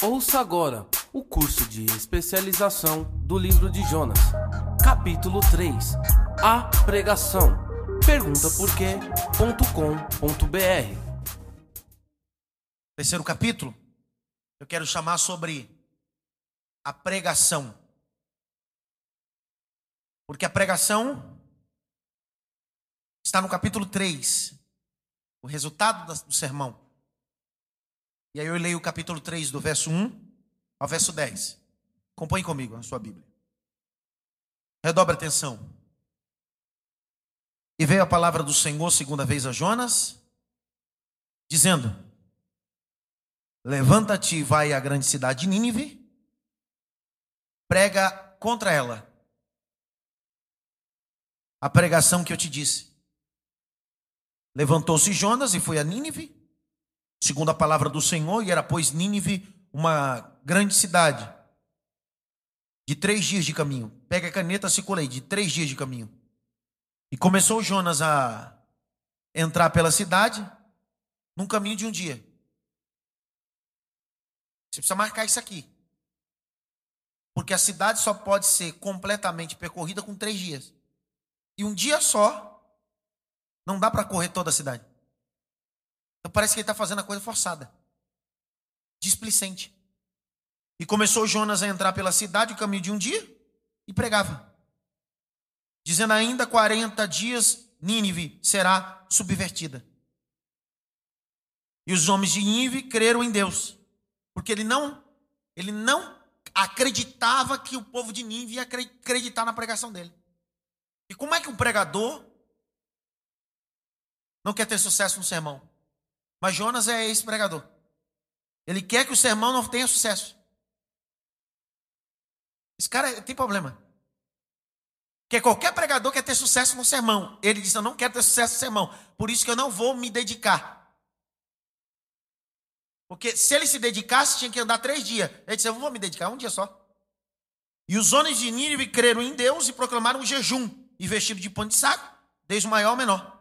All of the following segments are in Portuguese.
Ouça agora o curso de especialização do livro de Jonas, capítulo 3 A Pregação. Pergunta por quê.com.br Terceiro capítulo, eu quero chamar sobre a pregação. Porque a pregação está no capítulo 3, o resultado do sermão. E aí eu leio o capítulo 3, do verso 1 ao verso 10. Acompanhe comigo na sua Bíblia. Redobre atenção. E veio a palavra do Senhor segunda vez a Jonas, dizendo: Levanta-te e vai à grande cidade de Nínive, prega contra ela a pregação que eu te disse. Levantou-se Jonas e foi a Nínive, segundo a palavra do Senhor, e era, pois, Nínive uma grande cidade, de três dias de caminho. Pega a caneta, circula aí, de três dias de caminho. E começou Jonas a entrar pela cidade, num caminho de um dia. Você precisa marcar isso aqui. Porque a cidade só pode ser completamente percorrida com três dias. E um dia só, não dá para correr toda a cidade. Então parece que ele está fazendo a coisa forçada, displicente. E começou Jonas a entrar pela cidade, o caminho de um dia, e pregava. Dizendo ainda 40 dias, Nínive será subvertida. E os homens de Nínive creram em Deus, porque ele não, ele não acreditava que o povo de Nínive ia acreditar na pregação dele. E como é que um pregador não quer ter sucesso no sermão? Mas Jonas é esse pregador. Ele quer que o sermão não tenha sucesso. Esse cara tem problema. Porque qualquer pregador quer ter sucesso no sermão. Ele diz: Eu não quero ter sucesso no sermão. Por isso que eu não vou me dedicar. Porque se ele se dedicasse, tinha que andar três dias. Ele disse: Eu vou me dedicar um dia só. E os homens de Nínive creram em Deus e proclamaram um jejum e vestido de pano de saco, desde o maior ao menor.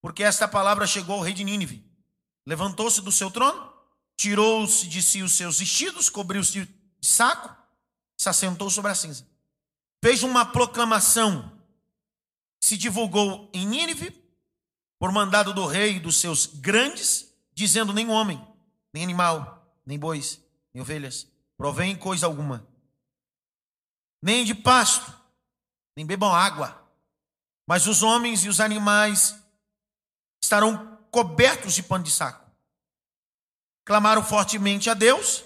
Porque esta palavra chegou ao rei de Nínive. Levantou-se do seu trono, tirou-se de si os seus vestidos, cobriu-se de saco, se assentou sobre a cinza. Fez uma proclamação, se divulgou em Nínive, por mandado do rei e dos seus grandes, dizendo: nem homem, nem animal, nem bois, nem ovelhas, provém coisa alguma, nem de pasto, nem bebam água. Mas os homens e os animais estarão cobertos de pano de saco. Clamaram fortemente a Deus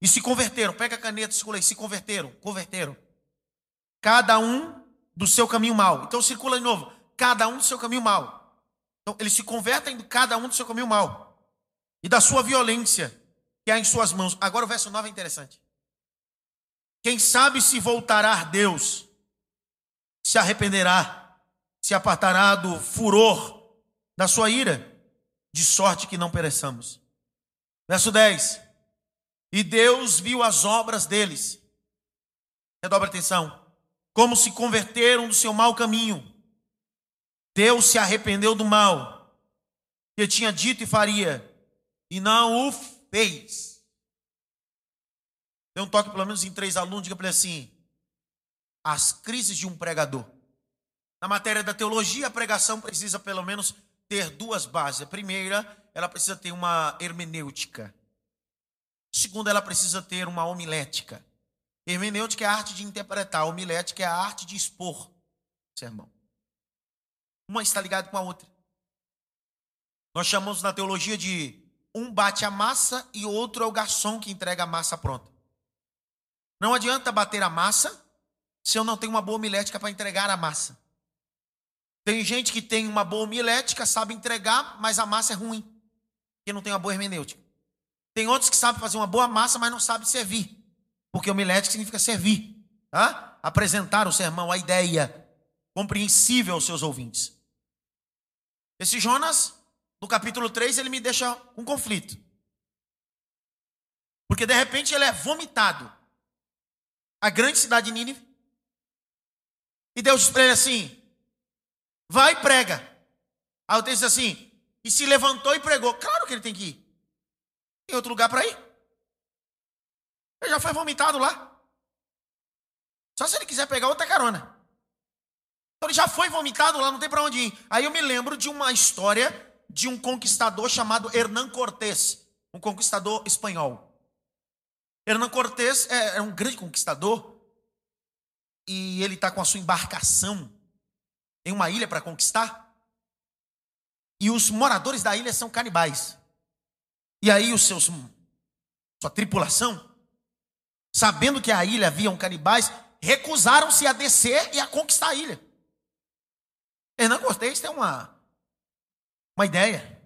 e se converteram. Pega a caneta, circula aí. Se converteram, converteram. Cada um do seu caminho mal. Então circula de novo. Cada um do seu caminho mal. Então eles se convertem cada um do seu caminho mal. E da sua violência que há em suas mãos. Agora o verso 9 é interessante. Quem sabe se voltará Deus, se arrependerá, se apartará do furor da sua ira, de sorte que não pereçamos. Verso 10. E Deus viu as obras deles. Redobre atenção. Como se converteram do seu mau caminho. Deus se arrependeu do mal que tinha dito e faria, e não o fez. Dê um toque pelo menos em três alunos, diga para ele assim: as crises de um pregador. Na matéria da teologia, a pregação precisa pelo menos ter duas bases. A primeira, ela precisa ter uma hermenêutica. A segunda, ela precisa ter uma homilética. Hermenêutica é a arte de interpretar, homilética é a arte de expor sermão. Uma está ligada com a outra. Nós chamamos na teologia de um bate a massa e outro é o garçom que entrega a massa pronta. Não adianta bater a massa se eu não tenho uma boa homilética para entregar a massa. Tem gente que tem uma boa homilética, sabe entregar, mas a massa é ruim, porque não tem uma boa hermenêutica. Tem outros que sabem fazer uma boa massa, mas não sabem servir, porque homilética significa servir, tá? apresentar o sermão, a ideia compreensível aos seus ouvintes. Esse Jonas, no capítulo 3, ele me deixa um conflito. Porque de repente ele é vomitado a grande cidade de Nínive. E Deus diz para ele assim: vai e prega. Aí o texto diz assim: e se levantou e pregou. Claro que ele tem que ir. Tem outro lugar para ir? Ele já foi vomitado lá. Só se ele quiser pegar outra carona. Então ele já foi vomitado lá, não tem para onde ir. Aí eu me lembro de uma história de um conquistador chamado Hernán Cortés, um conquistador espanhol. Hernán Cortés é, é um grande conquistador e ele está com a sua embarcação em uma ilha para conquistar. E os moradores da ilha são canibais. E aí os seus sua tripulação, sabendo que a ilha havia um canibais, recusaram-se a descer e a conquistar a ilha. Hernán Cortés tem uma uma ideia.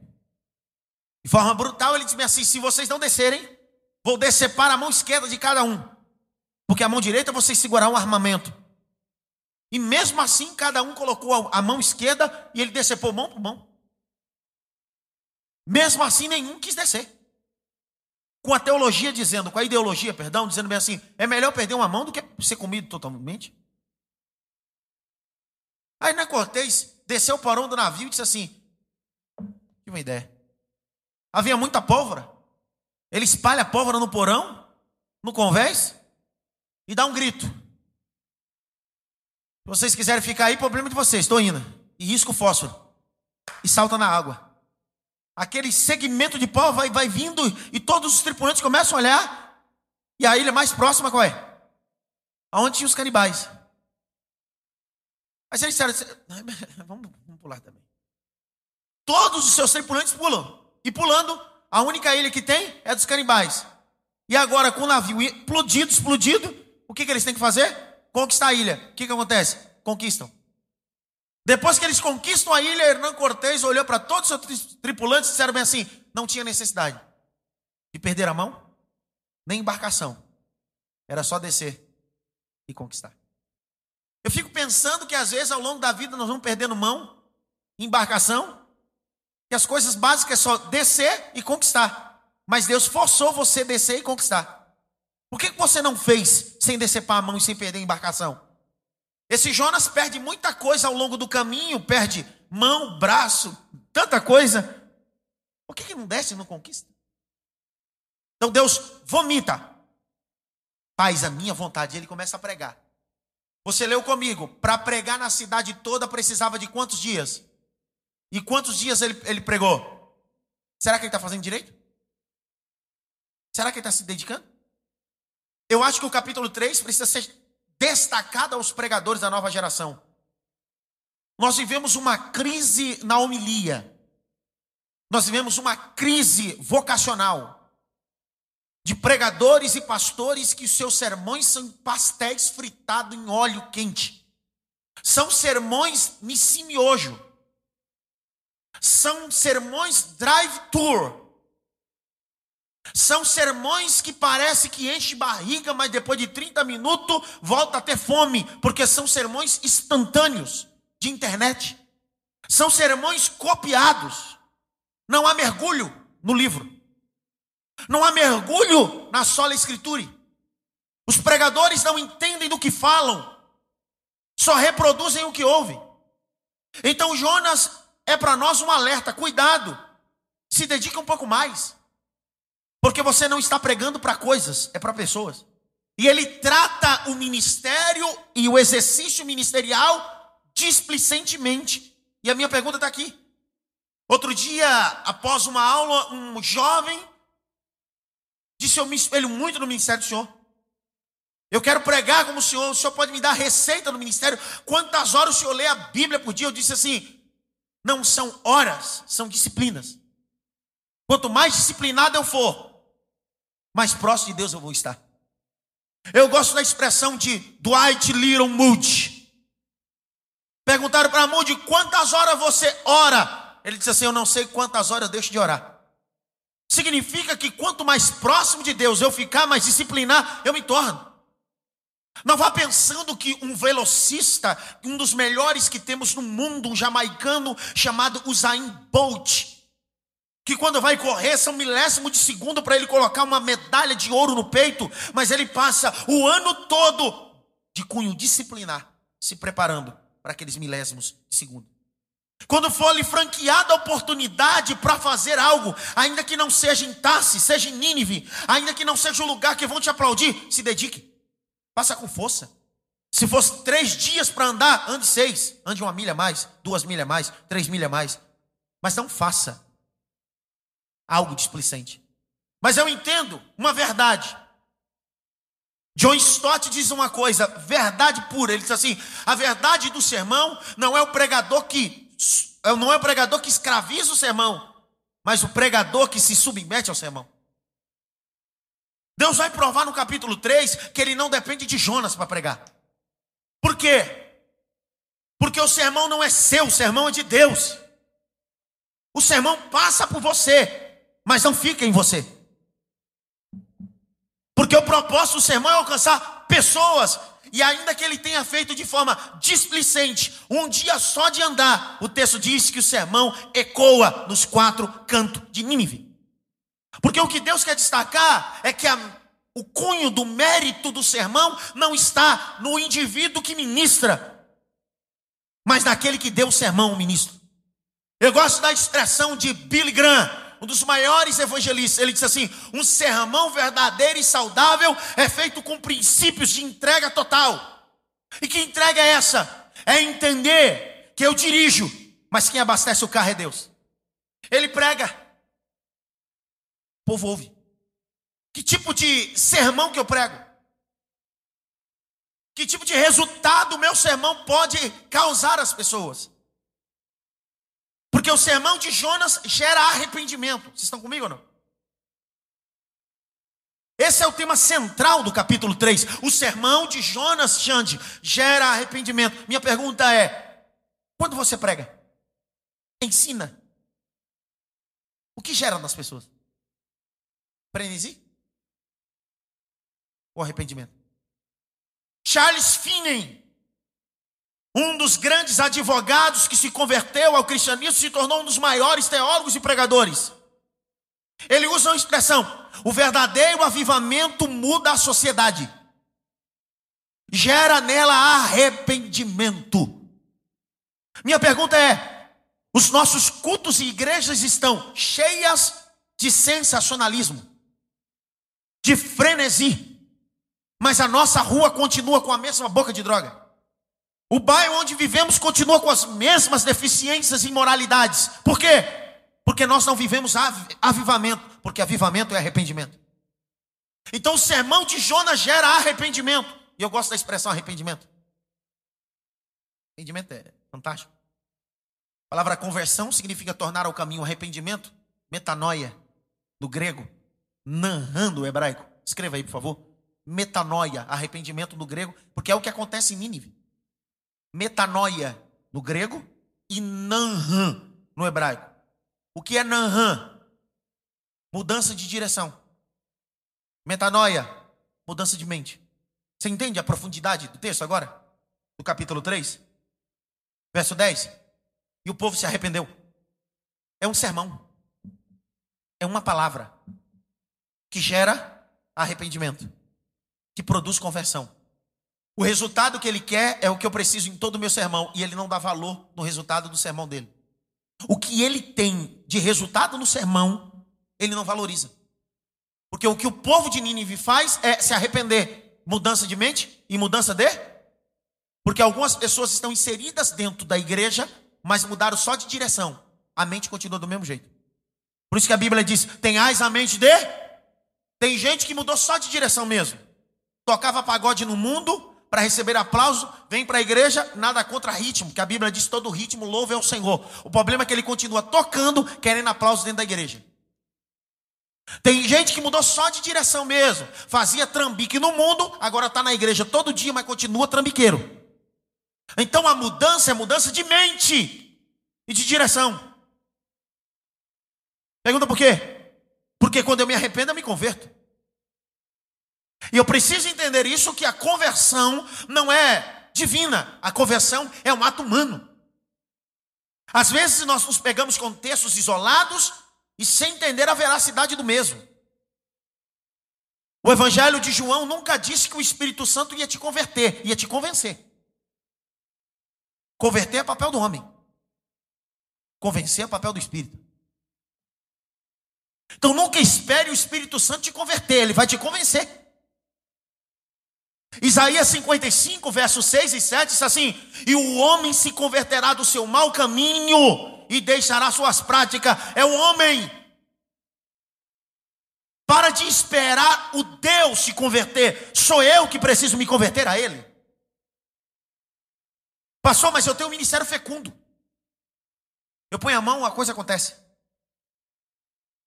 De forma brutal, ele disse assim: se vocês não descerem, vou decepar a mão esquerda de cada um. Porque a mão direita vocês segurar um armamento. E mesmo assim, cada um colocou a mão esquerda e ele decepou mão por mão. Mesmo assim, nenhum quis descer. Com a teologia dizendo, com a ideologia, perdão, dizendo bem assim: é melhor perder uma mão do que ser comido totalmente. Aí na Cortez desceu o porão do navio e disse assim: que uma ideia. Havia muita pólvora. Ele espalha a pólvora no porão, no convés, e dá um grito. Se vocês quiserem ficar aí, problema de vocês, estou indo. E risco o fósforo. E salta na água. Aquele segmento de pó vai, vai vindo e todos os tripulantes começam a olhar. E a ilha mais próxima qual é? Aonde tinha os canibais. Aí eles disseram, vamos, vamos pular também. Todos os seus tripulantes pulam. E pulando, a única ilha que tem é dos canibais. E agora, com o navio explodido, explodido, o que, que eles têm que fazer? Conquistar a ilha. O que, que acontece? Conquistam. Depois que eles conquistam a ilha, Hernán Cortés olhou para todos os seus tripulantes e disseram bem assim: não tinha necessidade de perder a mão, nem embarcação. Era só descer e conquistar. Eu fico pensando que às vezes ao longo da vida nós vamos perdendo mão, embarcação, que as coisas básicas é só descer e conquistar. Mas Deus forçou você a descer e conquistar. Por que você não fez sem decepar a mão e sem perder a embarcação? Esse Jonas perde muita coisa ao longo do caminho, perde mão, braço, tanta coisa. Por que, que não desce e não conquista? Então Deus vomita. Faz a minha vontade. Ele começa a pregar. Você leu comigo. Para pregar na cidade toda precisava de quantos dias? E quantos dias ele, ele pregou? Será que ele está fazendo direito? Será que ele está se dedicando? Eu acho que o capítulo 3 precisa ser destacado aos pregadores da nova geração. Nós vivemos uma crise na homilia. Nós vivemos uma crise vocacional de pregadores e pastores que os seus sermões são pastéis fritados em óleo quente. São sermões missimiojo. São sermões drive-tour. São sermões que parece que enche barriga, mas depois de 30 minutos volta a ter fome, porque são sermões instantâneos de internet. São sermões copiados. Não há mergulho no livro. Não há mergulho na sola escritura. Os pregadores não entendem do que falam, só reproduzem o que ouvem. Então Jonas é para nós um alerta: cuidado, se dedica um pouco mais. Porque você não está pregando para coisas, é para pessoas. E ele trata o ministério e o exercício ministerial displicentemente. E a minha pergunta está aqui. Outro dia, após uma aula, um jovem disse: Eu me espelho muito no ministério do Senhor. Eu quero pregar como o Senhor. O Senhor pode me dar receita no ministério. Quantas horas o Senhor lê a Bíblia por dia? Eu disse assim: Não são horas, são disciplinas. Quanto mais disciplinado eu for, mais próximo de Deus eu vou estar. Eu gosto da expressão de Dwight Little Moody. Perguntaram para Moody quantas horas você ora. Ele disse assim: Eu não sei quantas horas eu deixo de orar. Significa que quanto mais próximo de Deus eu ficar, mais disciplinar eu me torno. Não vá pensando que um velocista, um dos melhores que temos no mundo, um jamaicano chamado Usain Bolt, que quando vai correr são milésimos de segundo para ele colocar uma medalha de ouro no peito, mas ele passa o ano todo de cunho disciplinar, se preparando para aqueles milésimos de segundo. Quando for lhe franqueada a oportunidade para fazer algo, ainda que não seja em Tarsis, seja em Nínive, ainda que não seja o lugar que vão te aplaudir, se dedique. Faça com força. Se fosse três dias para andar, ande seis. Ande uma milha mais, duas milhas mais, três milhas mais. Mas não faça algo displicente. Mas eu entendo uma verdade. John Stott diz uma coisa, verdade pura. Ele diz assim: a verdade do sermão não é o pregador que não é o pregador que escraviza o sermão, mas o pregador que se submete ao sermão. Deus vai provar no capítulo 3 que ele não depende de Jonas para pregar. Por quê? Porque o sermão não é seu, o sermão é de Deus. O sermão passa por você, mas não fica em você. Porque o propósito do sermão é alcançar pessoas e ainda que ele tenha feito de forma displicente, um dia só de andar, o texto diz que o sermão ecoa nos quatro cantos de Nínive. Porque o que Deus quer destacar é que a, o cunho do mérito do sermão não está no indivíduo que ministra, mas naquele que deu o sermão ao ministro. Eu gosto da expressão de Billy Graham, um dos maiores evangelistas, ele disse assim: um sermão verdadeiro e saudável é feito com princípios de entrega total. E que entrega é essa? É entender que eu dirijo, mas quem abastece o carro é Deus. Ele prega, o povo ouve. Que tipo de sermão que eu prego? Que tipo de resultado o meu sermão pode causar às pessoas? Porque o sermão de Jonas gera arrependimento. Vocês estão comigo ou não? Esse é o tema central do capítulo 3. O sermão de Jonas Xande gera arrependimento. Minha pergunta é: quando você prega, ensina, o que gera nas pessoas? Frenesi? Ou arrependimento? Charles Finney um dos grandes advogados que se converteu ao cristianismo, se tornou um dos maiores teólogos e pregadores. Ele usa uma expressão: o verdadeiro avivamento muda a sociedade, gera nela arrependimento. Minha pergunta é: os nossos cultos e igrejas estão cheias de sensacionalismo, de frenesi, mas a nossa rua continua com a mesma boca de droga. O bairro onde vivemos continua com as mesmas deficiências e imoralidades. Por quê? Porque nós não vivemos avivamento, porque avivamento é arrependimento. Então o sermão de Jonas gera arrependimento. E eu gosto da expressão arrependimento. Arrependimento é fantástico. A palavra conversão significa tornar ao caminho arrependimento, metanoia, do grego, nanhan do hebraico. Escreva aí, por favor. Metanoia, arrependimento do grego, porque é o que acontece em Nínive metanoia no grego e nanhan no hebraico. O que é nanhan? Mudança de direção. Metanoia, mudança de mente. Você entende a profundidade do texto agora? Do capítulo 3, verso 10. E o povo se arrependeu. É um sermão. É uma palavra que gera arrependimento, que produz conversão. O resultado que ele quer é o que eu preciso em todo o meu sermão. E ele não dá valor no resultado do sermão dele. O que ele tem de resultado no sermão, ele não valoriza. Porque o que o povo de Nínive faz é se arrepender. Mudança de mente e mudança de. Porque algumas pessoas estão inseridas dentro da igreja, mas mudaram só de direção. A mente continua do mesmo jeito. Por isso que a Bíblia diz: tenhais a mente de. Tem gente que mudou só de direção mesmo. Tocava pagode no mundo, para receber aplauso, vem para a igreja, nada contra ritmo, que a Bíblia diz todo ritmo louva é o Senhor. O problema é que ele continua tocando, querendo aplauso dentro da igreja. Tem gente que mudou só de direção mesmo, fazia trambique no mundo, agora está na igreja todo dia, mas continua trambiqueiro. Então a mudança é mudança de mente e de direção. Pergunta por quê? Porque quando eu me arrependo, eu me converto. E eu preciso entender isso que a conversão não é divina, a conversão é um ato humano. Às vezes nós nos pegamos com textos isolados e sem entender a veracidade do mesmo. O Evangelho de João nunca disse que o Espírito Santo ia te converter, ia te convencer. Converter é papel do homem. Convencer é papel do Espírito. Então nunca espere o Espírito Santo te converter, ele vai te convencer. Isaías 55, versos 6 e 7 diz assim: E o homem se converterá do seu mau caminho e deixará suas práticas. É o homem. Para de esperar o Deus se converter. Sou eu que preciso me converter a Ele. Passou, mas eu tenho um ministério fecundo. Eu ponho a mão, a coisa acontece.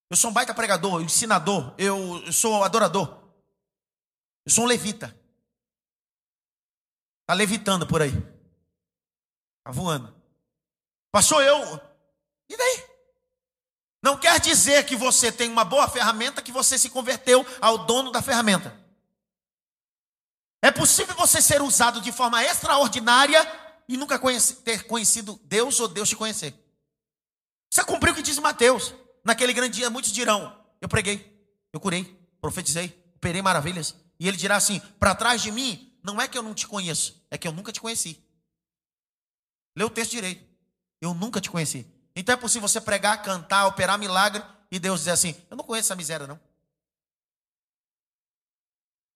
Eu sou um baita pregador, ensinador, eu, eu sou adorador. Eu sou um levita. Está levitando por aí. Está voando. Passou eu. E daí? Não quer dizer que você tem uma boa ferramenta que você se converteu ao dono da ferramenta. É possível você ser usado de forma extraordinária e nunca conhece, ter conhecido Deus ou Deus te conhecer. Você cumpriu o que diz Mateus. Naquele grande dia, muitos dirão: Eu preguei, eu curei, profetizei, operei maravilhas. E ele dirá assim: Para trás de mim não é que eu não te conheço, é que eu nunca te conheci. Lê o texto direito. Eu nunca te conheci. Então é possível você pregar, cantar, operar milagre e Deus dizer assim: Eu não conheço essa miséria, não.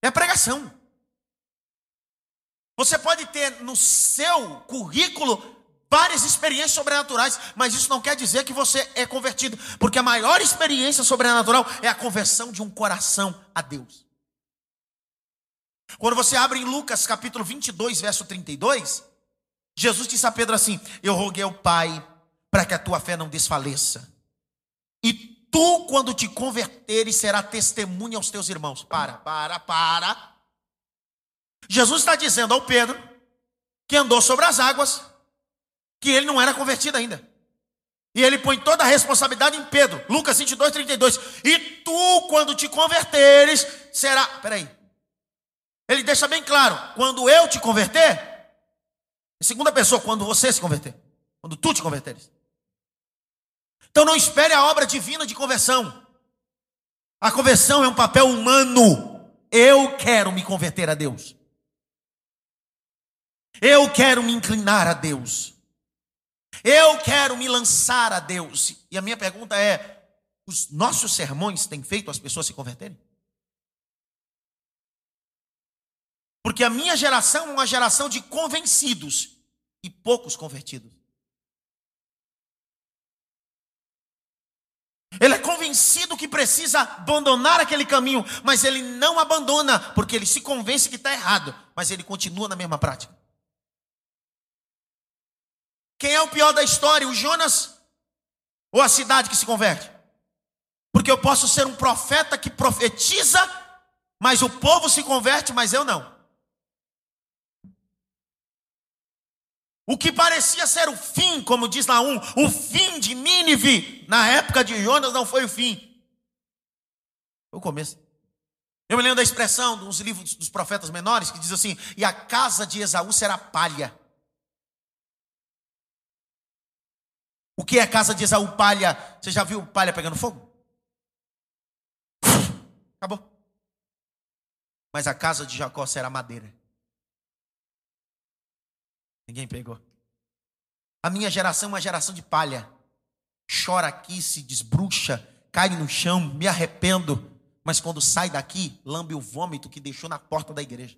É pregação. Você pode ter no seu currículo várias experiências sobrenaturais, mas isso não quer dizer que você é convertido, porque a maior experiência sobrenatural é a conversão de um coração a Deus. Quando você abre em Lucas capítulo 22, verso 32, Jesus disse a Pedro assim: Eu roguei ao Pai para que a tua fé não desfaleça. E tu, quando te converteres, será testemunha aos teus irmãos. Para, para, para. Jesus está dizendo ao Pedro, que andou sobre as águas, que ele não era convertido ainda. E ele põe toda a responsabilidade em Pedro. Lucas 22, 32. E tu, quando te converteres, será. Peraí, ele deixa bem claro: quando eu te converter, em segunda pessoa, quando você se converter, quando tu te converteres. Então não espere a obra divina de conversão. A conversão é um papel humano. Eu quero me converter a Deus. Eu quero me inclinar a Deus. Eu quero me lançar a Deus. E a minha pergunta é: os nossos sermões têm feito as pessoas se converterem? Porque a minha geração é uma geração de convencidos e poucos convertidos. Ele é convencido que precisa abandonar aquele caminho, mas ele não abandona, porque ele se convence que está errado, mas ele continua na mesma prática. Quem é o pior da história, o Jonas ou a cidade que se converte? Porque eu posso ser um profeta que profetiza, mas o povo se converte, mas eu não. O que parecia ser o fim, como diz lá um, o fim de Nínive, na época de Jonas não foi o fim. Foi o começo. Eu me lembro da expressão dos livros dos profetas menores que diz assim: e a casa de Esaú será palha. O que é a casa de Esaú palha? Você já viu palha pegando fogo? Acabou. Mas a casa de Jacó será madeira. Ninguém pegou. A minha geração é uma geração de palha. Chora aqui, se desbruxa, cai no chão, me arrependo. Mas quando sai daqui, lambe o vômito que deixou na porta da igreja.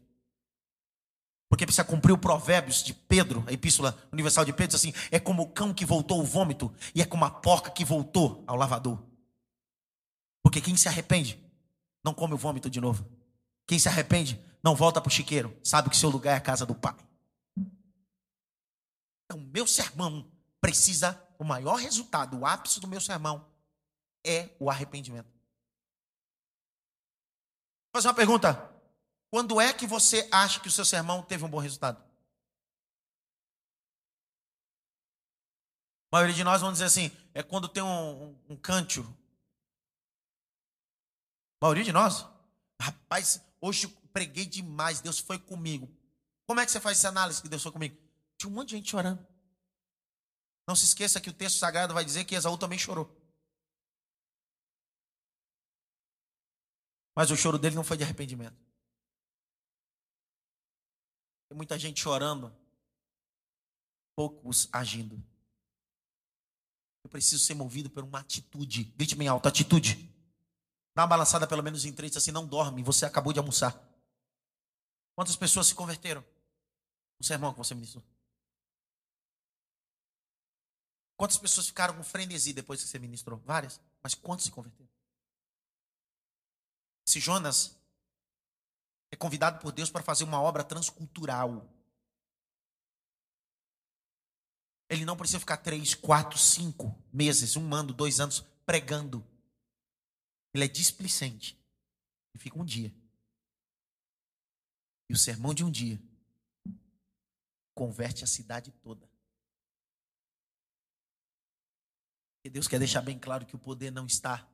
Porque precisa cumprir o provérbios de Pedro, a epístola universal de Pedro, diz assim: é como o cão que voltou ao vômito, e é como a porca que voltou ao lavador. Porque quem se arrepende, não come o vômito de novo. Quem se arrepende, não volta para o chiqueiro, sabe que seu lugar é a casa do Pai. Então, meu sermão precisa, o maior resultado, o ápice do meu sermão é o arrependimento. Vou fazer uma pergunta. Quando é que você acha que o seu sermão teve um bom resultado? A maioria de nós vamos dizer assim, é quando tem um, um, um cântico. A maioria de nós? Rapaz, hoje preguei demais, Deus foi comigo. Como é que você faz essa análise que Deus foi comigo? Tinha um monte de gente chorando. Não se esqueça que o texto sagrado vai dizer que Esaú também chorou. Mas o choro dele não foi de arrependimento. Tem muita gente chorando, poucos agindo. Eu preciso ser movido por uma atitude. Grite bem alto, atitude. Dá uma balançada pelo menos em três, assim, não dorme, você acabou de almoçar. Quantas pessoas se converteram? No sermão que você ministrou. Quantas pessoas ficaram com frenesi depois que você ministrou? Várias. Mas quantos se converteram? Esse Jonas é convidado por Deus para fazer uma obra transcultural. Ele não precisa ficar três, quatro, cinco meses, um ano, dois anos pregando. Ele é displicente. E fica um dia. E o sermão de um dia converte a cidade toda. E Deus quer deixar bem claro que o poder não está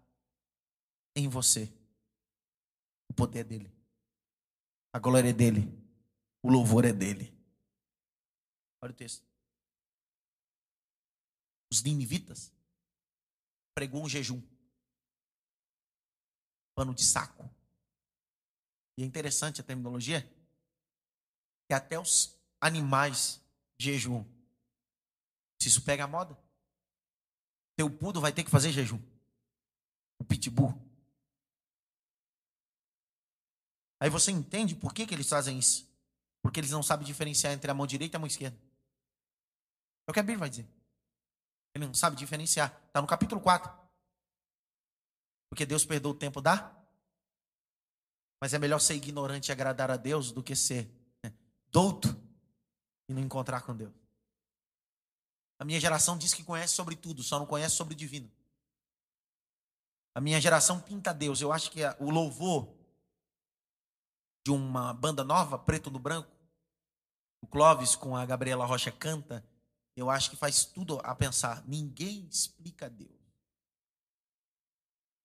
em você. O poder é dele. A glória é dele. O louvor é dele. Olha o texto. Os ninivitas pregou um jejum. Pano de saco. E é interessante a terminologia. Que até os animais jejum. Se isso pega a moda. Teu pudo vai ter que fazer jejum. O pitbull. Aí você entende por que, que eles fazem isso. Porque eles não sabem diferenciar entre a mão direita e a mão esquerda. É o que a Bíblia vai dizer. Ele não sabe diferenciar. Está no capítulo 4. Porque Deus perdoa o tempo da. Mas é melhor ser ignorante e agradar a Deus do que ser né, douto e não encontrar com Deus. A minha geração diz que conhece sobre tudo, só não conhece sobre o divino. A minha geração pinta Deus. Eu acho que o louvor de uma banda nova, Preto no Branco, o Clóvis com a Gabriela Rocha canta, eu acho que faz tudo a pensar. Ninguém explica Deus.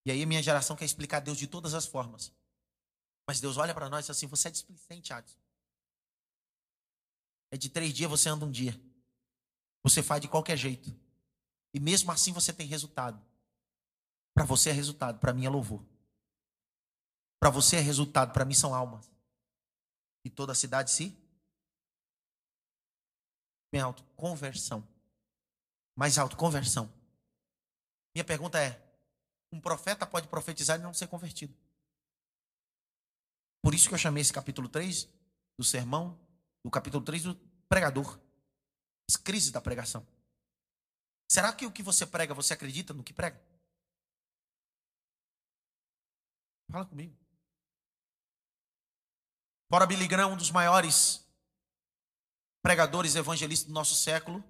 E aí a minha geração quer explicar Deus de todas as formas. Mas Deus olha para nós e diz assim: você é displicente, Adson. É de três dias, você anda um dia. Você faz de qualquer jeito. E mesmo assim você tem resultado. Para você é resultado, para mim é louvor. Para você é resultado, para mim são almas. E toda a cidade se bem alto, conversão. Mais alto, conversão. Minha pergunta é: um profeta pode profetizar e não ser convertido? Por isso que eu chamei esse capítulo 3 do sermão, do capítulo 3 do pregador. As crises da pregação. Será que o que você prega, você acredita no que prega? Fala comigo. Fora Billy Graham, um dos maiores pregadores evangelistas do nosso século,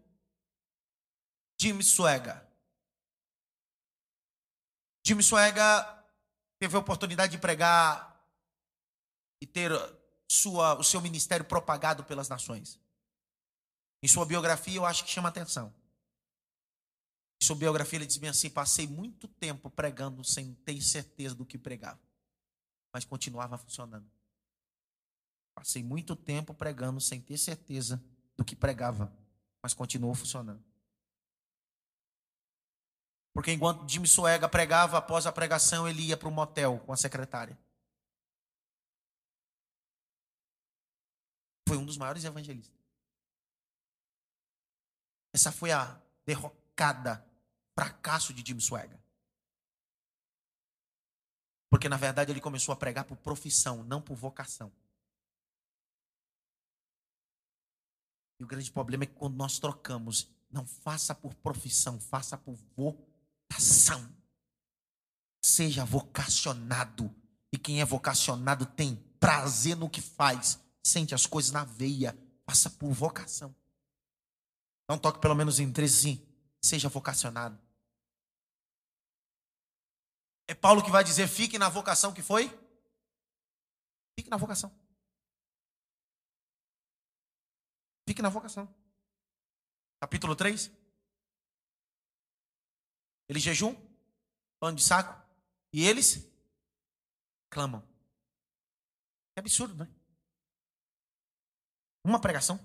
Jimmy Swagger. Jimmy Swagger teve a oportunidade de pregar e ter sua, o seu ministério propagado pelas nações. Em sua biografia, eu acho que chama atenção. Em sua biografia, ele diz bem assim: passei muito tempo pregando sem ter certeza do que pregava, mas continuava funcionando. Passei muito tempo pregando sem ter certeza do que pregava, mas continuou funcionando. Porque enquanto Jimmy Suega pregava, após a pregação, ele ia para o motel com a secretária. Foi um dos maiores evangelistas. Essa foi a derrocada, fracasso de Jim Swagger. Porque na verdade ele começou a pregar por profissão, não por vocação. E o grande problema é que quando nós trocamos, não faça por profissão, faça por vocação. Seja vocacionado. E quem é vocacionado tem prazer no que faz, sente as coisas na veia, faça por vocação. Não toque pelo menos em três sim. Seja vocacionado. É Paulo que vai dizer: fique na vocação que foi. Fique na vocação. Fique na vocação. Capítulo 3. Eles jejum, pano de saco, e eles clamam. É absurdo, né? Uma pregação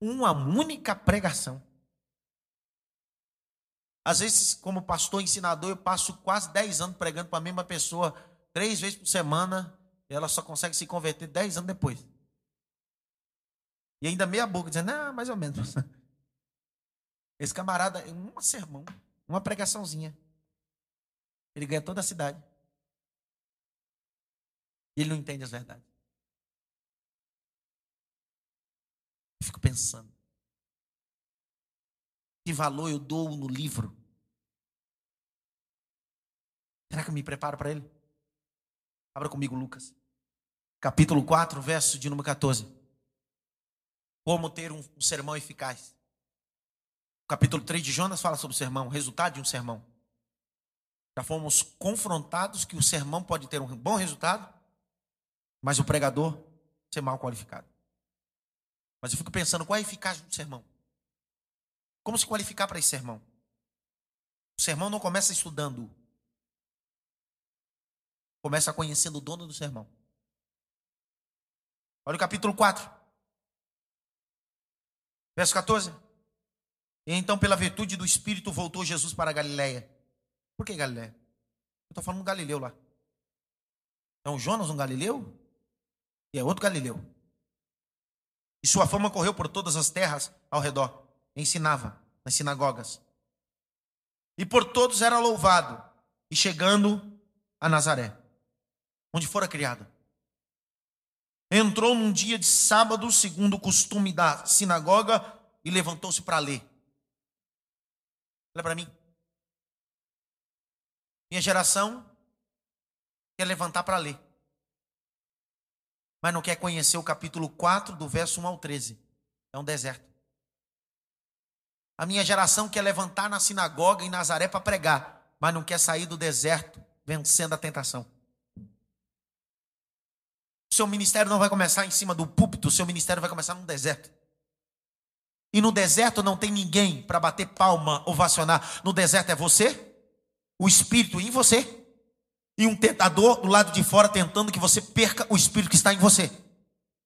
uma única pregação. Às vezes, como pastor ensinador, eu passo quase 10 anos pregando para a mesma pessoa, três vezes por semana, e ela só consegue se converter 10 anos depois. E ainda meia boca, dizendo, ah, mais ou menos. Esse camarada, em uma sermão, uma pregaçãozinha, ele ganha toda a cidade. E ele não entende as verdades. Eu fico pensando. Que valor eu dou no livro? Será que eu me preparo para ele? Abra comigo Lucas. Capítulo 4, verso de número 14. Como ter um, um sermão eficaz. O capítulo 3 de Jonas fala sobre o sermão, o resultado de um sermão. Já fomos confrontados que o sermão pode ter um bom resultado, mas o pregador ser mal qualificado. Mas eu fico pensando qual é a eficácia do sermão. Como se qualificar para esse sermão? O sermão não começa estudando. Começa conhecendo o dono do sermão. Olha o capítulo 4. Verso 14. E então, pela virtude do Espírito, voltou Jesus para Galiléia. Por que Galiléia? Eu estou falando do Galileu lá. É um Jonas, um Galileu? E é outro Galileu. E sua fama correu por todas as terras ao redor. Ensinava nas sinagogas. E por todos era louvado. E chegando a Nazaré, onde fora criado. Entrou num dia de sábado, segundo o costume da sinagoga, e levantou-se para ler. Olha para mim. Minha geração quer levantar para ler mas não quer conhecer o capítulo 4, do verso 1 ao 13. É um deserto. A minha geração quer levantar na sinagoga em Nazaré para pregar, mas não quer sair do deserto vencendo a tentação. Seu ministério não vai começar em cima do púlpito, seu ministério vai começar no deserto. E no deserto não tem ninguém para bater palma, ovacionar. No deserto é você, o Espírito em você e um tentador do lado de fora tentando que você perca o espírito que está em você.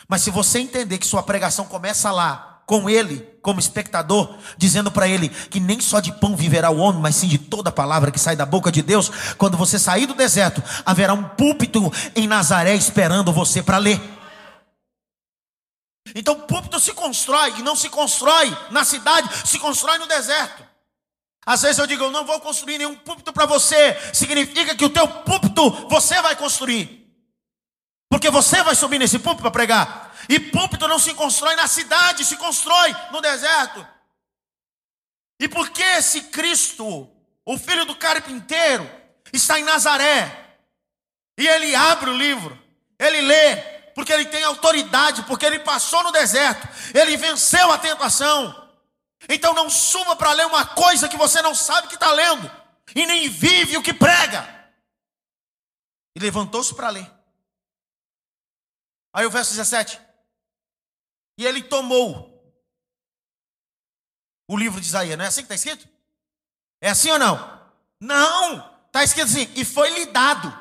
Mas se você entender que sua pregação começa lá, com ele, como espectador, dizendo para ele que nem só de pão viverá o homem, mas sim de toda palavra que sai da boca de Deus, quando você sair do deserto, haverá um púlpito em Nazaré esperando você para ler. Então, o púlpito se constrói, e não se constrói na cidade, se constrói no deserto. Às vezes eu digo, eu não vou construir nenhum púlpito para você. Significa que o teu púlpito você vai construir. Porque você vai subir nesse púlpito para pregar. E púlpito não se constrói na cidade, se constrói no deserto. E por que esse Cristo, o filho do carpinteiro, está em Nazaré? E ele abre o livro, ele lê, porque ele tem autoridade, porque ele passou no deserto, ele venceu a tentação. Então não suba para ler uma coisa que você não sabe que está lendo, e nem vive o que prega. E levantou-se para ler. Aí o verso 17. E ele tomou o livro de Isaías, não é assim que está escrito? É assim ou não? Não! Está escrito assim, e foi lhe dado.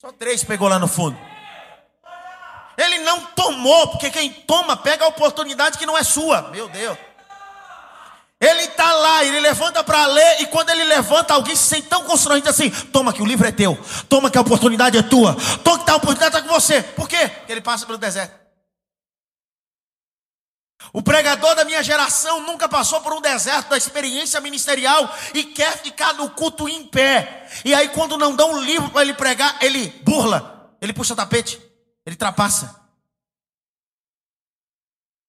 Só três pegou lá no fundo. Ele não tomou, porque quem toma pega a oportunidade que não é sua. Meu Deus. Ele está lá, ele levanta para ler, e quando ele levanta, alguém se sente tão constrangido assim: toma que o livro é teu, toma que a oportunidade é tua, toma que a oportunidade está com você. Por quê? Porque ele passa pelo deserto. O pregador da minha geração nunca passou por um deserto da experiência ministerial e quer ficar no culto em pé. E aí, quando não dão um livro para ele pregar, ele burla, ele puxa tapete. Ele trapassa.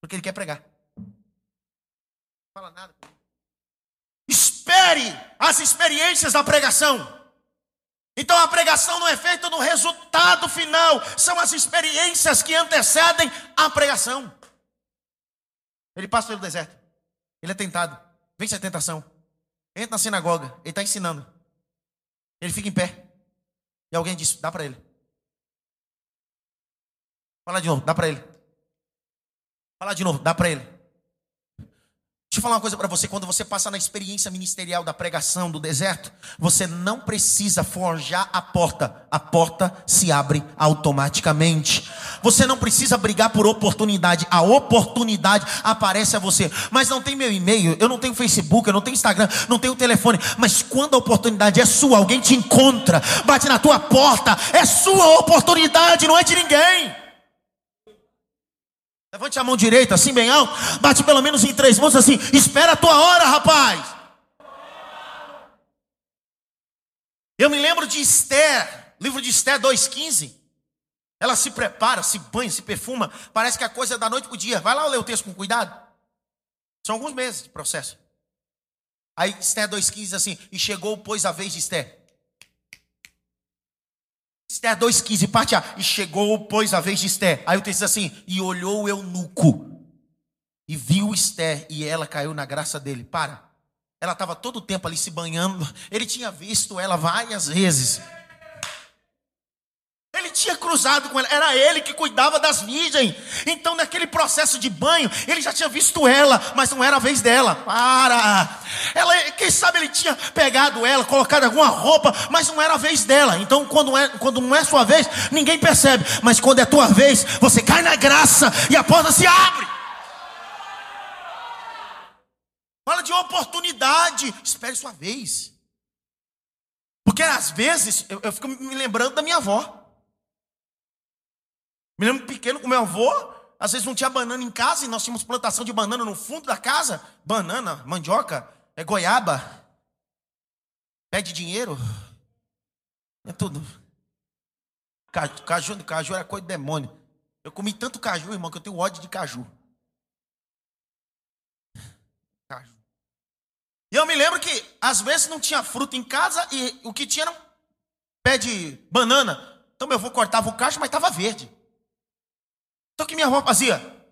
Porque ele quer pregar. Não fala nada. Espere as experiências da pregação. Então a pregação não é feita no resultado final, são as experiências que antecedem a pregação. Ele passa pelo deserto, ele é tentado, vence a tentação, entra na sinagoga, ele está ensinando, ele fica em pé, e alguém diz: dá para ele. Fala de novo, dá para ele. Fala de novo, dá para ele. Deixa eu falar uma coisa para você: quando você passa na experiência ministerial da pregação do deserto, você não precisa forjar a porta, a porta se abre automaticamente. Você não precisa brigar por oportunidade, a oportunidade aparece a você. Mas não tem meu e-mail, eu não tenho Facebook, eu não tenho Instagram, não tenho telefone. Mas quando a oportunidade é sua, alguém te encontra, bate na tua porta, é sua oportunidade, não é de ninguém. Levante a mão direita assim bem alto, bate pelo menos em três mãos assim, espera a tua hora, rapaz. Eu me lembro de Esther, livro de Esther 2,15. Ela se prepara, se banha, se perfuma, parece que a coisa é da noite para o dia. Vai lá ler o texto com cuidado. São alguns meses de processo. Aí Esther 2,15 diz assim: E chegou, pois, a vez de Esther. Esther 2,15, parte A. E chegou, pois, a vez de Esther. Aí o texto diz assim: E olhou o eunuco. E viu Esther. E ela caiu na graça dele. Para. Ela estava todo o tempo ali se banhando. Ele tinha visto ela várias vezes. Tinha cruzado com ela, era ele que cuidava das virgens. Então, naquele processo de banho, ele já tinha visto ela, mas não era a vez dela. Para! Ela, quem sabe ele tinha pegado ela, colocado alguma roupa, mas não era a vez dela. Então, quando, é, quando não é sua vez, ninguém percebe. Mas quando é tua vez, você cai na graça e a porta se abre. Fala de oportunidade. Espere sua vez. Porque às vezes eu, eu fico me lembrando da minha avó. Me lembro pequeno com meu avô, às vezes não tinha banana em casa e nós tínhamos plantação de banana no fundo da casa. Banana, mandioca, é goiaba, pede dinheiro, é tudo. Caju, caju, caju era coisa de demônio. Eu comi tanto caju, irmão, que eu tenho ódio de caju. Caju. E eu me lembro que às vezes não tinha fruta em casa e o que tinha era um pé de banana. Então meu avô cortava o cacho, mas estava verde. Então o que minha avó fazia?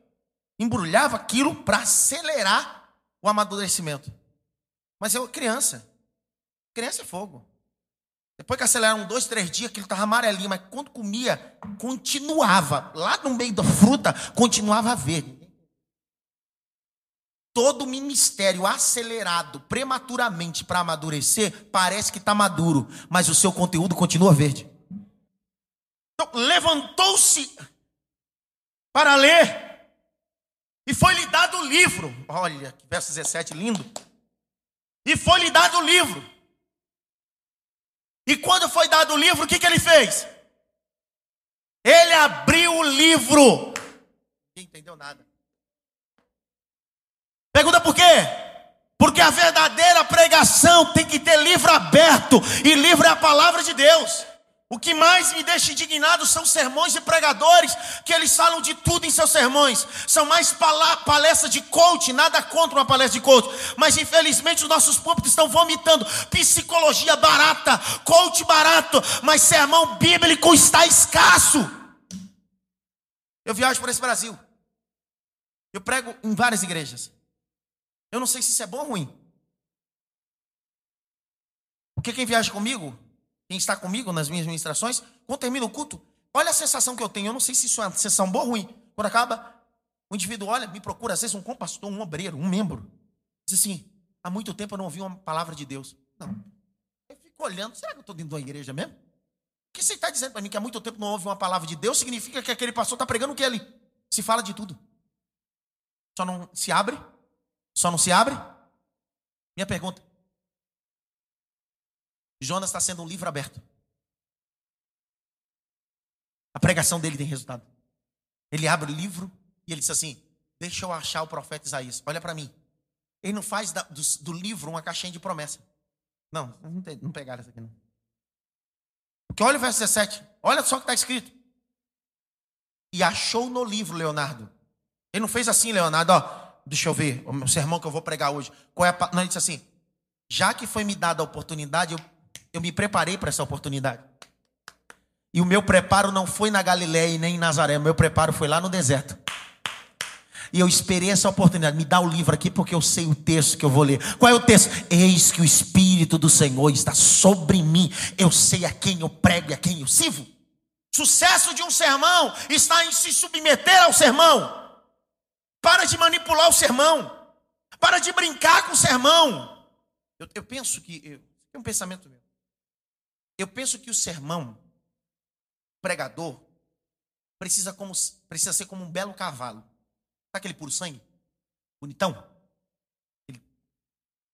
Embrulhava aquilo para acelerar o amadurecimento. Mas eu, criança, criança é fogo. Depois que aceleraram dois, três dias, aquilo estava amarelinho, mas quando comia, continuava. Lá no meio da fruta, continuava verde. Todo ministério acelerado prematuramente para amadurecer, parece que está maduro, mas o seu conteúdo continua verde. Então, levantou-se para ler. E foi-lhe dado o livro. Olha, que verso 17 lindo. E foi-lhe dado o livro. E quando foi dado o livro, o que, que ele fez? Ele abriu o livro. Ninguém entendeu nada. Pergunta por quê? Porque a verdadeira pregação tem que ter livro aberto. E livro é a palavra de Deus. O que mais me deixa indignado são sermões de pregadores que eles falam de tudo em seus sermões. São mais palestras de coach, nada contra uma palestra de coach. Mas infelizmente os nossos púlpitos estão vomitando psicologia barata, coach barato, mas sermão bíblico está escasso. Eu viajo por esse Brasil. Eu prego em várias igrejas. Eu não sei se isso é bom ou ruim. Porque quem viaja comigo quem está comigo nas minhas ministrações, quando termina o culto, olha a sensação que eu tenho. Eu não sei se isso é uma sensação boa ou ruim. Quando acaba, o indivíduo olha, me procura, às vezes um compastor, um obreiro, um membro. Diz assim: há muito tempo eu não ouvi uma palavra de Deus. Não. Eu fico olhando, será que eu estou dentro de uma igreja mesmo? O que você está dizendo para mim que há muito tempo não ouve uma palavra de Deus significa que aquele pastor está pregando o que ele se fala de tudo. Só não se abre? Só não se abre? Minha pergunta: Jonas está sendo um livro aberto. A pregação dele tem resultado. Ele abre o livro e ele diz assim: Deixa eu achar o profeta Isaías. Olha para mim. Ele não faz da, do, do, livro uma caixinha de promessa. Não, não, tem, não pegaram essa aqui não. Porque olha o verso 17. Olha só o que está escrito. E achou no livro, Leonardo. Ele não fez assim, Leonardo, ó. Deixa eu ver o sermão que eu vou pregar hoje. Qual é a... Não, ele disse assim: já que foi me dada a oportunidade, eu eu me preparei para essa oportunidade. E o meu preparo não foi na Galiléia e nem em Nazaré, o meu preparo foi lá no deserto. E eu esperei essa oportunidade. Me dá o livro aqui porque eu sei o texto que eu vou ler. Qual é o texto? Eis que o Espírito do Senhor está sobre mim. Eu sei a quem eu prego e a quem eu sirvo. Sucesso de um sermão está em se submeter ao sermão. Para de manipular o sermão. Para de brincar com o sermão. Eu, eu penso que. Eu, é um pensamento. Eu penso que o sermão, o pregador, precisa, como, precisa ser como um belo cavalo. Sabe aquele puro sangue? Bonitão? Ele,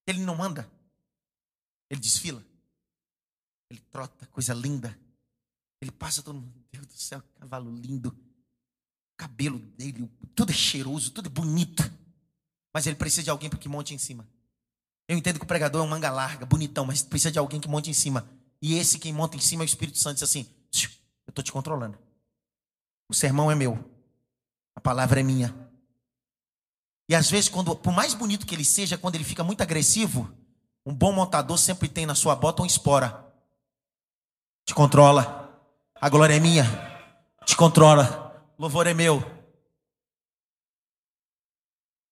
ele não anda. Ele desfila. Ele trota, coisa linda. Ele passa todo mundo. Deus do céu, cavalo lindo. cabelo dele, tudo é cheiroso, tudo é bonito. Mas ele precisa de alguém para que monte em cima. Eu entendo que o pregador é um manga larga, bonitão, mas precisa de alguém que monte em cima. E esse quem monta em cima é o Espírito Santo. Diz assim: Eu estou te controlando. O sermão é meu. A palavra é minha. E às vezes, quando, por mais bonito que ele seja, quando ele fica muito agressivo, um bom montador sempre tem na sua bota uma espora. Te controla. A glória é minha. Te controla. Louvor é meu.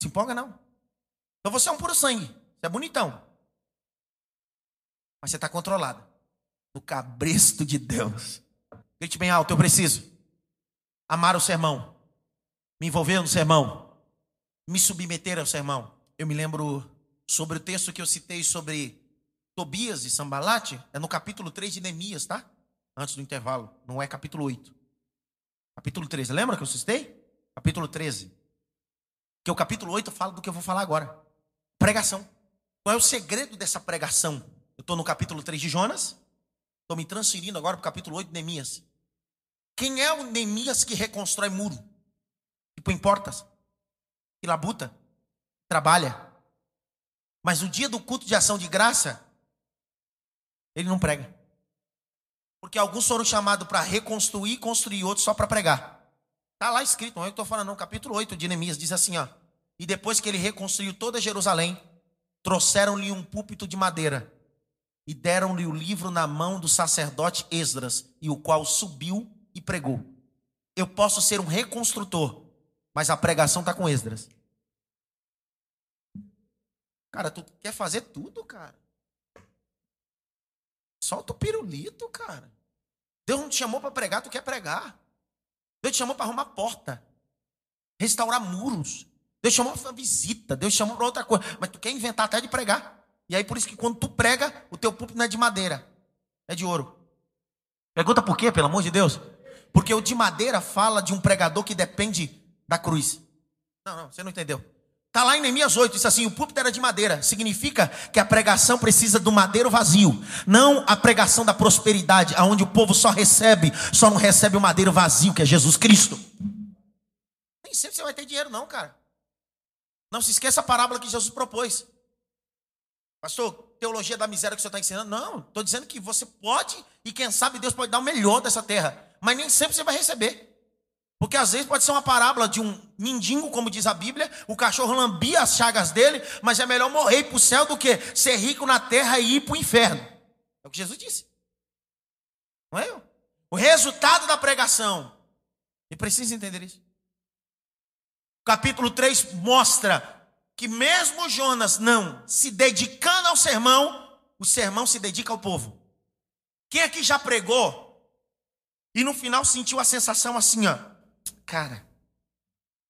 Se empolga não. Então você é um puro sangue. Você é bonitão. Mas você está controlado. No cabresto de Deus. Grite bem alto, eu preciso. Amar o sermão. Me envolver no sermão. Me submeter ao sermão. Eu me lembro sobre o texto que eu citei sobre Tobias e Sambalate. É no capítulo 3 de Neemias, tá? Antes do intervalo. Não é capítulo 8. Capítulo 13. Lembra que eu citei? Capítulo 13. Que o capítulo 8 fala do que eu vou falar agora. Pregação. Qual é o segredo dessa pregação? Eu estou no capítulo 3 de Jonas. Estou me transferindo agora para o capítulo 8 de Neemias. Quem é o Neemias que reconstrói muro? Que põe portas? Que labuta? Trabalha? Mas no dia do culto de ação de graça, ele não prega. Porque alguns foram chamados para reconstruir e construir, outros só para pregar. Está lá escrito, não é eu estou falando, não. Capítulo 8 de Neemias diz assim: ó. E depois que ele reconstruiu toda Jerusalém, trouxeram-lhe um púlpito de madeira e deram-lhe o livro na mão do sacerdote Esdras, e o qual subiu e pregou. Eu posso ser um reconstrutor, mas a pregação está com Esdras. Cara, tu quer fazer tudo, cara. Solta o pirulito, cara. Deus não te chamou para pregar, tu quer pregar. Deus te chamou para arrumar porta, restaurar muros. Deus chamou para visita, Deus chamou para outra coisa. Mas tu quer inventar até de pregar. E aí por isso que quando tu prega, o teu púlpito não é de madeira, é de ouro. Pergunta por quê, pelo amor de Deus? Porque o de madeira fala de um pregador que depende da cruz. Não, não, você não entendeu. Está lá em Neemias 8, diz assim: o púlpito era de madeira. Significa que a pregação precisa do madeiro vazio, não a pregação da prosperidade, aonde o povo só recebe, só não recebe o madeiro vazio, que é Jesus Cristo. Nem sempre você vai ter dinheiro, não, cara. Não se esqueça a parábola que Jesus propôs. Pastor, teologia da miséria que você está ensinando? Não, estou dizendo que você pode, e quem sabe Deus pode dar o melhor dessa terra, mas nem sempre você vai receber. Porque às vezes pode ser uma parábola de um mendigo, como diz a Bíblia, o cachorro lambia as chagas dele, mas é melhor morrer para o céu do que ser rico na terra e ir para o inferno. É o que Jesus disse. Não é? O resultado da pregação. E precisa entender isso. O capítulo 3 mostra que mesmo Jonas não se dedicando ao sermão, o sermão se dedica ao povo. Quem aqui já pregou e no final sentiu a sensação assim, ó, Cara,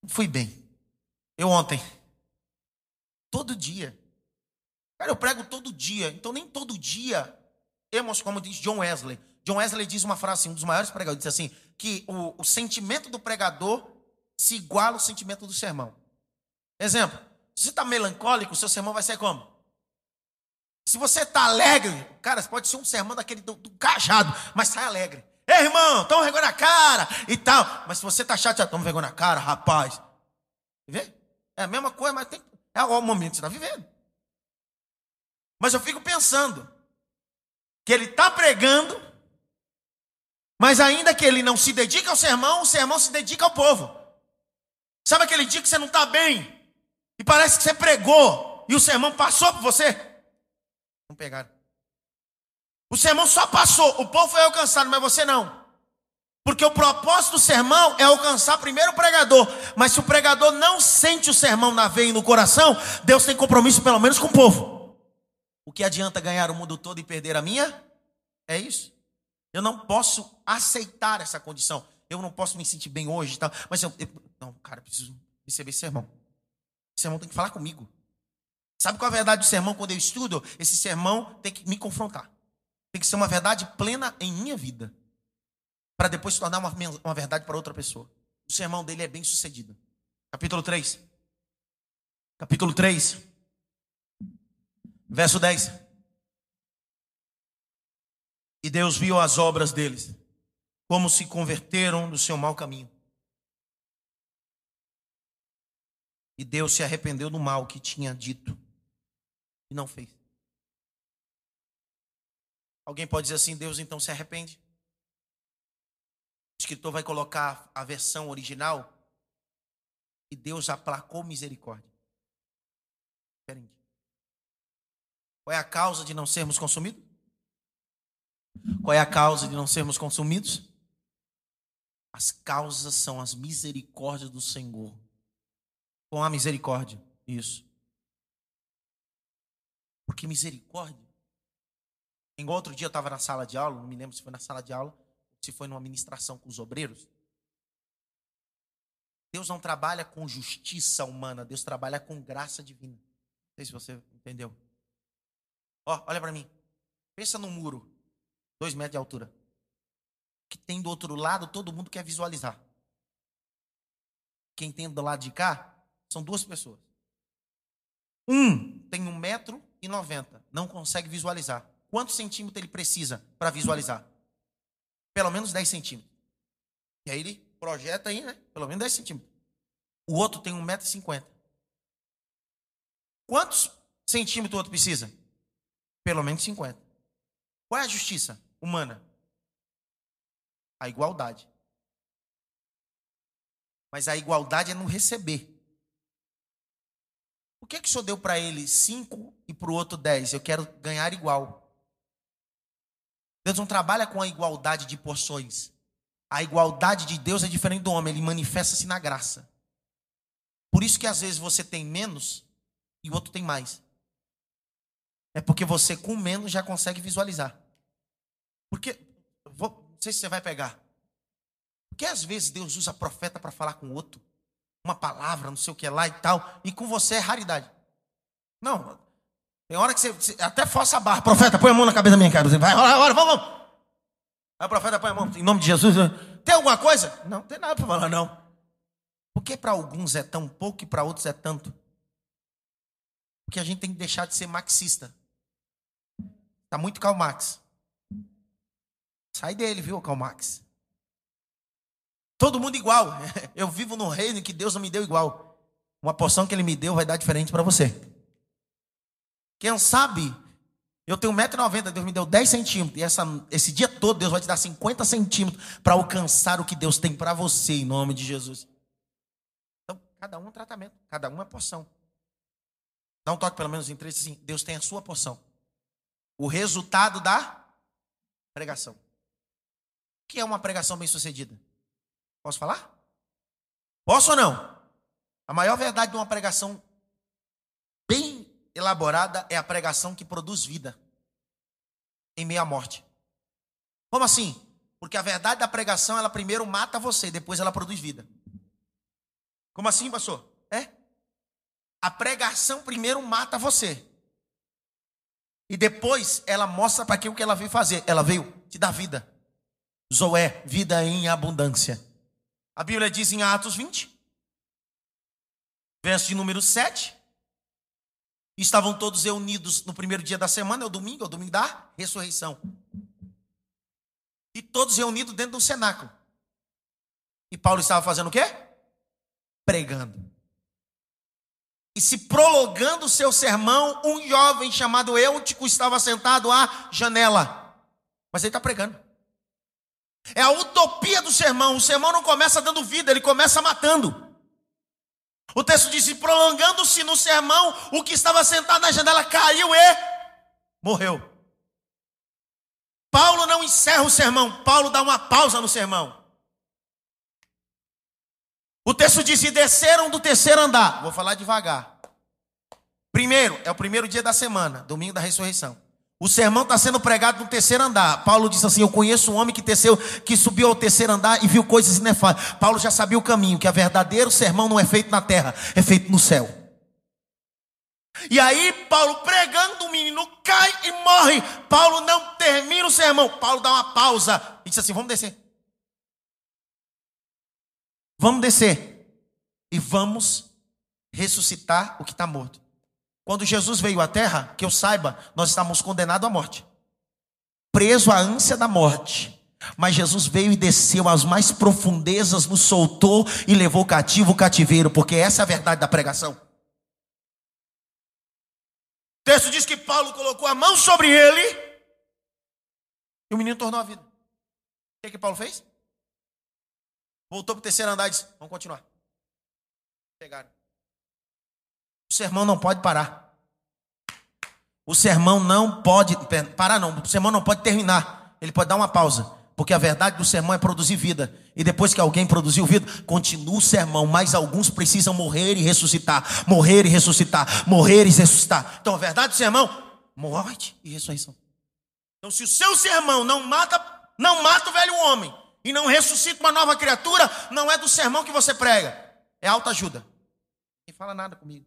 fui bem. Eu ontem. Todo dia. Cara, eu prego todo dia. Então nem todo dia. Temos, como diz John Wesley. John Wesley diz uma frase, assim, um dos maiores pregadores, diz assim, que o, o sentimento do pregador se iguala ao sentimento do sermão. Exemplo, se você está melancólico, o seu sermão vai ser como? Se você está alegre, cara, pode ser um sermão daquele do, do cajado, mas sai alegre. Ei, irmão, toma vergonha na cara e tal. Mas se você está chateado, toma vergonha na cara, rapaz. Vê? É a mesma coisa, mas tem, é o momento que você está vivendo. Mas eu fico pensando que ele está pregando, mas ainda que ele não se dedica ao sermão, o sermão se dedica ao povo. Sabe aquele dia que você não está bem e parece que você pregou e o sermão passou por você? Não pegaram. O sermão só passou, o povo foi alcançado, mas você não. Porque o propósito do sermão é alcançar primeiro o pregador. Mas se o pregador não sente o sermão na veia e no coração, Deus tem compromisso pelo menos com o povo. O que adianta ganhar o mundo todo e perder a minha? É isso. Eu não posso aceitar essa condição. Eu não posso me sentir bem hoje, tal, mas eu, eu não, cara, preciso receber esse sermão. Esse sermão tem que falar comigo. Sabe qual é a verdade do sermão quando eu estudo? Esse sermão tem que me confrontar. Tem que ser uma verdade plena em minha vida. Para depois se tornar uma, uma verdade para outra pessoa. O sermão dele é bem sucedido. Capítulo 3. Capítulo 3. Verso 10. E Deus viu as obras deles, como se converteram do seu mau caminho. E Deus se arrependeu do mal que tinha dito e não fez. Alguém pode dizer assim: Deus então se arrepende? O escritor vai colocar a versão original e Deus aplacou misericórdia. Diferente. Qual é a causa de não sermos consumidos? Qual é a causa de não sermos consumidos? As causas são as misericórdias do Senhor. Com a misericórdia, isso. Porque misericórdia. Igual outro dia eu estava na sala de aula, não me lembro se foi na sala de aula, se foi numa ministração com os obreiros. Deus não trabalha com justiça humana, Deus trabalha com graça divina. Não sei se você entendeu. Ó, olha para mim. Pensa num muro, dois metros de altura que tem do outro lado, todo mundo quer visualizar. Quem tem do lado de cá são duas pessoas. Um tem um metro e noventa, não consegue visualizar. Quantos centímetros ele precisa para visualizar? Pelo menos 10 centímetros. E aí ele projeta aí, né? Pelo menos 10 centímetros. O outro tem um metro e cinquenta. Quantos centímetros o outro precisa? Pelo menos 50. Qual é a justiça humana? a igualdade. Mas a igualdade é no receber. Por que, que o senhor deu para ele cinco e para o outro dez? Eu quero ganhar igual. Deus não trabalha com a igualdade de porções. A igualdade de Deus é diferente do homem, ele manifesta-se na graça. Por isso que às vezes você tem menos e o outro tem mais. É porque você com menos já consegue visualizar. Porque vou, sei se você vai pegar. Porque às vezes Deus usa profeta para falar com outro, uma palavra, não sei o que lá e tal, e com você é raridade. Não, tem hora que você, você até força a barra. Profeta, põe a mão na cabeça da minha cara. Vai, agora, vamos, vamos. Aí o profeta põe a mão, em nome de Jesus. Tem alguma coisa? Não, tem nada para falar, não. Porque para alguns é tão pouco e para outros é tanto. Porque a gente tem que deixar de ser marxista. Está muito calmax. Sai dele, viu, Karl Marx? Todo mundo igual. Eu vivo no reino que Deus não me deu igual. Uma porção que Ele me deu vai dar diferente para você. Quem sabe, eu tenho 1,90m, Deus me deu 10 centímetros. E essa, esse dia todo Deus vai te dar 50 centímetros para alcançar o que Deus tem para você, em nome de Jesus. Então, cada um é um tratamento, cada um é uma porção. Dá um toque pelo menos em três assim, Deus tem a sua porção. O resultado da pregação que é uma pregação bem-sucedida? Posso falar? Posso ou não? A maior verdade de uma pregação bem elaborada é a pregação que produz vida em meio à morte. Como assim? Porque a verdade da pregação, ela primeiro mata você, depois ela produz vida. Como assim, pastor? É? A pregação primeiro mata você. E depois ela mostra para quem o que ela veio fazer. Ela veio te dar vida. Zoé, vida em abundância. A Bíblia diz em Atos 20, verso de número 7. Estavam todos reunidos no primeiro dia da semana, é o domingo, é o domingo da ressurreição. E todos reunidos dentro do cenáculo. E Paulo estava fazendo o quê? Pregando. E se prolongando o seu sermão, um jovem chamado Eutico estava sentado à janela. Mas ele está pregando. É a utopia do sermão. O sermão não começa dando vida, ele começa matando. O texto diz: prolongando-se no sermão, o que estava sentado na janela caiu e morreu. Paulo não encerra o sermão, Paulo dá uma pausa no sermão. O texto diz: e desceram do terceiro andar. Vou falar devagar. Primeiro, é o primeiro dia da semana, domingo da ressurreição. O sermão está sendo pregado no terceiro andar. Paulo disse assim: Eu conheço um homem que desceu, que subiu ao terceiro andar e viu coisas inefáveis. Paulo já sabia o caminho, que a verdadeiro sermão não é feito na terra, é feito no céu. E aí, Paulo pregando, o menino cai e morre. Paulo não termina o sermão. Paulo dá uma pausa e diz assim: Vamos descer. Vamos descer. E vamos ressuscitar o que está morto. Quando Jesus veio à terra, que eu saiba, nós estávamos condenados à morte. Preso à ânsia da morte. Mas Jesus veio e desceu às mais profundezas, nos soltou e levou cativo o cativeiro, porque essa é a verdade da pregação. O texto diz que Paulo colocou a mão sobre ele e o menino tornou a vida. O que, que Paulo fez? Voltou para o terceiro andar e disse: Vamos continuar. Pegaram. O sermão não pode parar. O sermão não pode parar, não. O sermão não pode terminar. Ele pode dar uma pausa. Porque a verdade do sermão é produzir vida. E depois que alguém produziu vida, continua o sermão. Mas alguns precisam morrer e ressuscitar. Morrer e ressuscitar. Morrer e ressuscitar. Então a verdade do sermão, morte e ressurreição. Então se o seu sermão não mata, não mata o velho homem e não ressuscita uma nova criatura, não é do sermão que você prega. É alta ajuda. Ninguém fala nada comigo.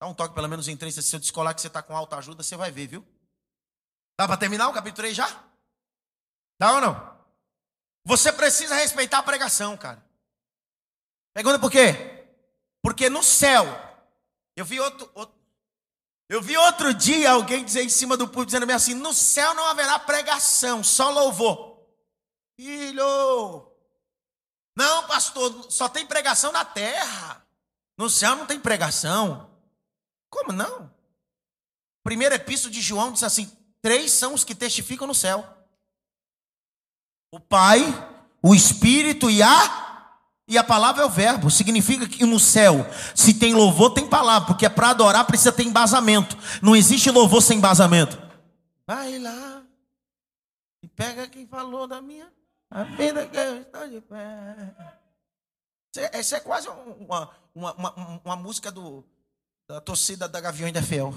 Dá um toque pelo menos em três. Se eu descolar que você está com alta ajuda, você vai ver, viu? Dá para terminar o capítulo 3 já? Dá ou não? Você precisa respeitar a pregação, cara. Pergunta por quê? Porque no céu, eu vi outro, outro eu vi outro dia alguém dizer em cima do púlpito dizendo assim: no céu não haverá pregação, só louvor. Filho, não, pastor, só tem pregação na terra. No céu não tem pregação. Como não? Primeiro epístolo de João diz assim: três são os que testificam no céu: o Pai, o Espírito e a. E a palavra é o verbo, significa que no céu, se tem louvor, tem palavra, porque é para adorar precisa ter embasamento. Não existe louvor sem embasamento. Vai lá e pega quem falou da minha a vida que eu estou de pé. Essa é quase uma, uma, uma, uma música do, da torcida da Gaviões da Fiel.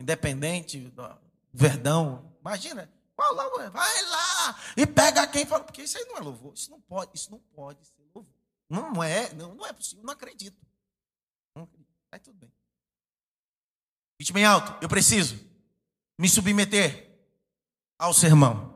Independente, do Verdão. Imagina. Vai lá e pega quem fala. Porque isso aí não é louvor. Isso não pode, isso não pode ser louvor. Não é, não, não é possível. Não acredito. Aí tudo bem. Grite bem alto. Eu preciso me submeter ao sermão.